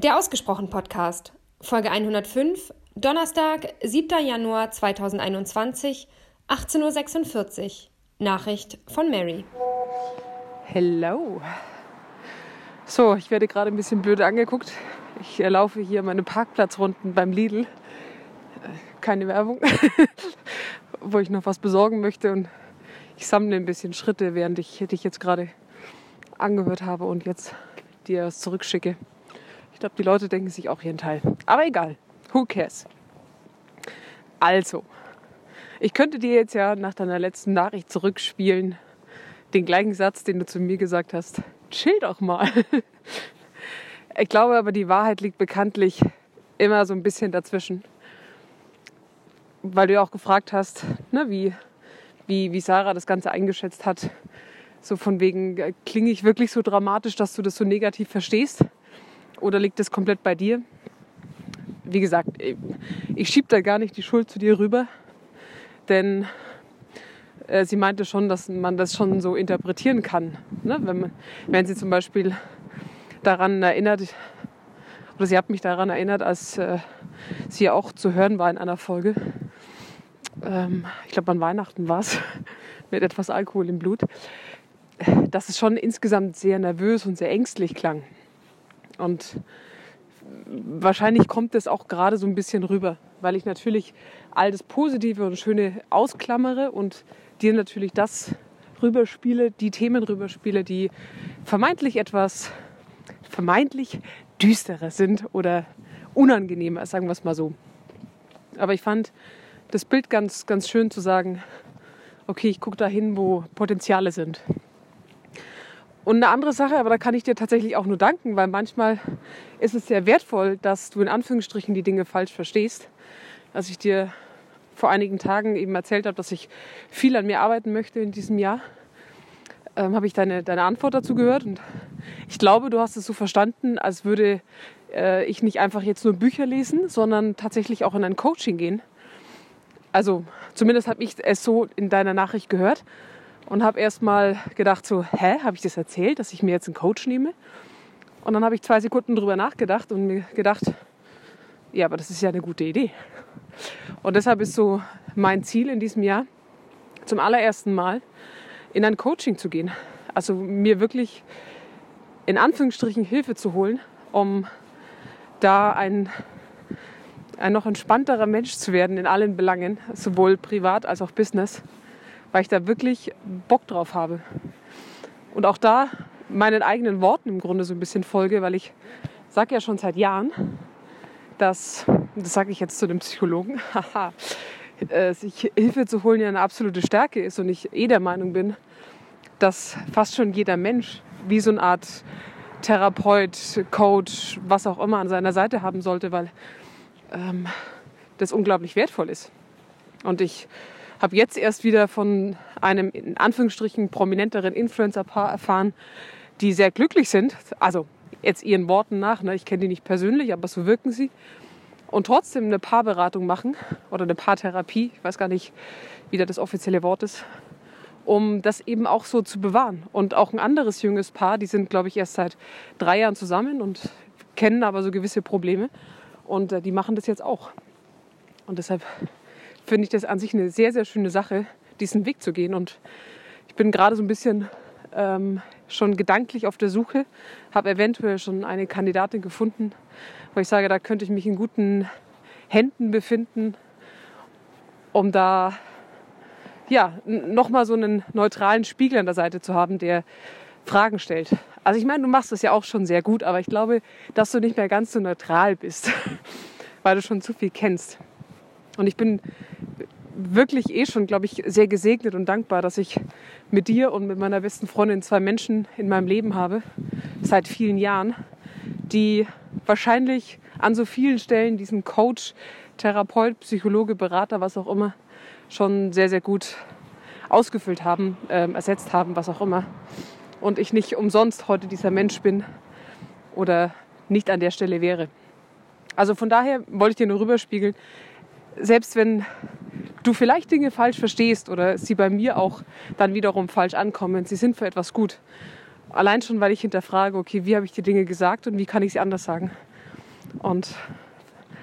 Der Ausgesprochen Podcast, Folge 105, Donnerstag, 7. Januar 2021, 18.46 Uhr. Nachricht von Mary. Hello. So, ich werde gerade ein bisschen blöd angeguckt. Ich laufe hier meine Parkplatzrunden beim Lidl. Äh, keine Werbung. Wo ich noch was besorgen möchte und ich sammle ein bisschen Schritte, während ich dich jetzt gerade angehört habe und jetzt dir was zurückschicke. Ich glaube, die Leute denken sich auch ihren Teil. Aber egal. Who cares? Also, ich könnte dir jetzt ja nach deiner letzten Nachricht zurückspielen, den gleichen Satz, den du zu mir gesagt hast. Chill doch mal. Ich glaube aber, die Wahrheit liegt bekanntlich immer so ein bisschen dazwischen. Weil du ja auch gefragt hast, ne, wie, wie, wie Sarah das Ganze eingeschätzt hat. So von wegen, äh, klinge ich wirklich so dramatisch, dass du das so negativ verstehst? Oder liegt es komplett bei dir? Wie gesagt, ich schiebe da gar nicht die Schuld zu dir rüber, denn äh, sie meinte schon, dass man das schon so interpretieren kann. Ne? Wenn, man, wenn sie zum Beispiel daran erinnert, oder sie hat mich daran erinnert, als äh, sie auch zu hören war in einer Folge. Ähm, ich glaube, an Weihnachten war es, mit etwas Alkohol im Blut, dass es schon insgesamt sehr nervös und sehr ängstlich klang. Und wahrscheinlich kommt es auch gerade so ein bisschen rüber, weil ich natürlich all das Positive und Schöne ausklammere und dir natürlich das rüberspiele, die Themen rüberspiele, die vermeintlich etwas vermeintlich düsterer sind oder unangenehmer, sagen wir es mal so. Aber ich fand das Bild ganz, ganz schön zu sagen, okay, ich gucke da hin, wo Potenziale sind. Und eine andere Sache, aber da kann ich dir tatsächlich auch nur danken, weil manchmal ist es sehr wertvoll, dass du in Anführungsstrichen die Dinge falsch verstehst. Als ich dir vor einigen Tagen eben erzählt habe, dass ich viel an mir arbeiten möchte in diesem Jahr, ähm, habe ich deine, deine Antwort dazu gehört. Und ich glaube, du hast es so verstanden, als würde äh, ich nicht einfach jetzt nur Bücher lesen, sondern tatsächlich auch in ein Coaching gehen. Also zumindest habe ich es so in deiner Nachricht gehört und habe erst mal gedacht so, hä, habe ich das erzählt, dass ich mir jetzt einen Coach nehme? Und dann habe ich zwei Sekunden drüber nachgedacht und mir gedacht, ja, aber das ist ja eine gute Idee. Und deshalb ist so mein Ziel in diesem Jahr, zum allerersten Mal in ein Coaching zu gehen. Also mir wirklich in Anführungsstrichen Hilfe zu holen, um da ein, ein noch entspannterer Mensch zu werden in allen Belangen, sowohl privat als auch Business weil ich da wirklich Bock drauf habe. Und auch da meinen eigenen Worten im Grunde so ein bisschen folge, weil ich sage ja schon seit Jahren, dass, das sage ich jetzt zu dem Psychologen, äh, sich Hilfe zu holen ja eine absolute Stärke ist und ich eh der Meinung bin, dass fast schon jeder Mensch wie so eine Art Therapeut, Coach, was auch immer an seiner Seite haben sollte, weil ähm, das unglaublich wertvoll ist. Und ich habe jetzt erst wieder von einem in Anführungsstrichen prominenteren Influencer-Paar erfahren, die sehr glücklich sind. Also jetzt ihren Worten nach, ne? ich kenne die nicht persönlich, aber so wirken sie. Und trotzdem eine Paarberatung machen oder eine Paartherapie, ich weiß gar nicht, wie da das offizielle Wort ist, um das eben auch so zu bewahren. Und auch ein anderes junges Paar, die sind, glaube ich, erst seit drei Jahren zusammen und kennen aber so gewisse Probleme. Und äh, die machen das jetzt auch. Und deshalb finde ich das an sich eine sehr, sehr schöne Sache, diesen Weg zu gehen. Und ich bin gerade so ein bisschen ähm, schon gedanklich auf der Suche, habe eventuell schon eine Kandidatin gefunden, wo ich sage, da könnte ich mich in guten Händen befinden, um da ja, nochmal so einen neutralen Spiegel an der Seite zu haben, der Fragen stellt. Also ich meine, du machst das ja auch schon sehr gut, aber ich glaube, dass du nicht mehr ganz so neutral bist, weil du schon zu viel kennst. Und ich bin wirklich eh schon, glaube ich, sehr gesegnet und dankbar, dass ich mit dir und mit meiner besten Freundin zwei Menschen in meinem Leben habe, seit vielen Jahren, die wahrscheinlich an so vielen Stellen diesen Coach, Therapeut, Psychologe, Berater, was auch immer, schon sehr, sehr gut ausgefüllt haben, äh, ersetzt haben, was auch immer. Und ich nicht umsonst heute dieser Mensch bin oder nicht an der Stelle wäre. Also von daher wollte ich dir nur rüberspiegeln, selbst wenn du vielleicht Dinge falsch verstehst oder sie bei mir auch dann wiederum falsch ankommen, sie sind für etwas gut. Allein schon, weil ich hinterfrage, okay, wie habe ich die Dinge gesagt und wie kann ich sie anders sagen? Und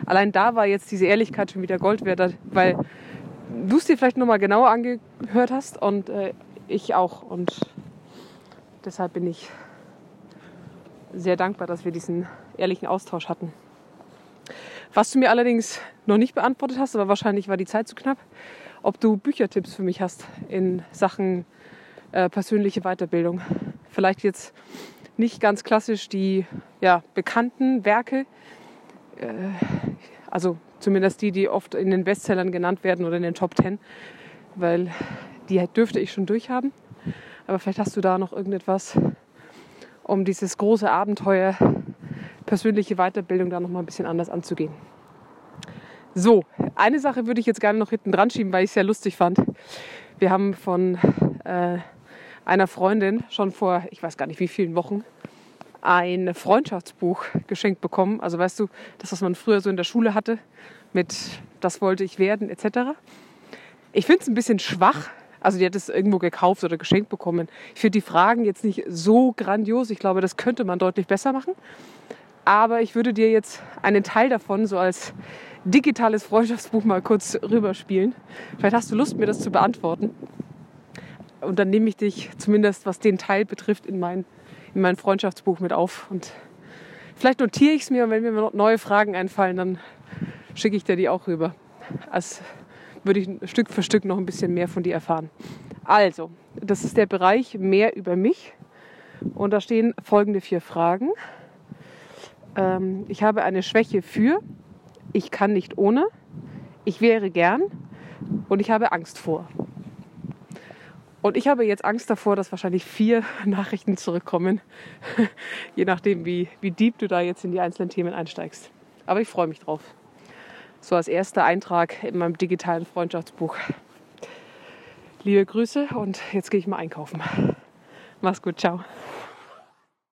allein da war jetzt diese Ehrlichkeit schon wieder Gold wert, weil du es dir vielleicht nochmal genauer angehört hast und äh, ich auch. Und deshalb bin ich sehr dankbar, dass wir diesen ehrlichen Austausch hatten. Was du mir allerdings noch nicht beantwortet hast, aber wahrscheinlich war die Zeit zu knapp, ob du Büchertipps für mich hast in Sachen äh, persönliche Weiterbildung. Vielleicht jetzt nicht ganz klassisch die ja, bekannten Werke, äh, also zumindest die, die oft in den Bestsellern genannt werden oder in den Top Ten, weil die dürfte ich schon durchhaben. Aber vielleicht hast du da noch irgendetwas, um dieses große Abenteuer persönliche Weiterbildung da noch mal ein bisschen anders anzugehen. So, eine Sache würde ich jetzt gerne noch hinten dran schieben, weil ich es sehr lustig fand. Wir haben von äh, einer Freundin schon vor, ich weiß gar nicht wie vielen Wochen, ein Freundschaftsbuch geschenkt bekommen. Also weißt du, das, was man früher so in der Schule hatte, mit das wollte ich werden etc. Ich finde es ein bisschen schwach. Also die hat es irgendwo gekauft oder geschenkt bekommen. Ich finde die Fragen jetzt nicht so grandios. Ich glaube, das könnte man deutlich besser machen. Aber ich würde dir jetzt einen Teil davon so als digitales Freundschaftsbuch mal kurz rüberspielen. Vielleicht hast du Lust, mir das zu beantworten. Und dann nehme ich dich zumindest, was den Teil betrifft, in mein, in mein Freundschaftsbuch mit auf. Und vielleicht notiere ich es mir und wenn mir neue Fragen einfallen, dann schicke ich dir die auch rüber. Als würde ich Stück für Stück noch ein bisschen mehr von dir erfahren. Also, das ist der Bereich mehr über mich. Und da stehen folgende vier Fragen. Ähm, ich habe eine Schwäche für, ich kann nicht ohne, ich wäre gern und ich habe Angst vor. Und ich habe jetzt Angst davor, dass wahrscheinlich vier Nachrichten zurückkommen, je nachdem, wie, wie deep du da jetzt in die einzelnen Themen einsteigst. Aber ich freue mich drauf. So als erster Eintrag in meinem digitalen Freundschaftsbuch. Liebe Grüße und jetzt gehe ich mal einkaufen. Mach's gut, ciao.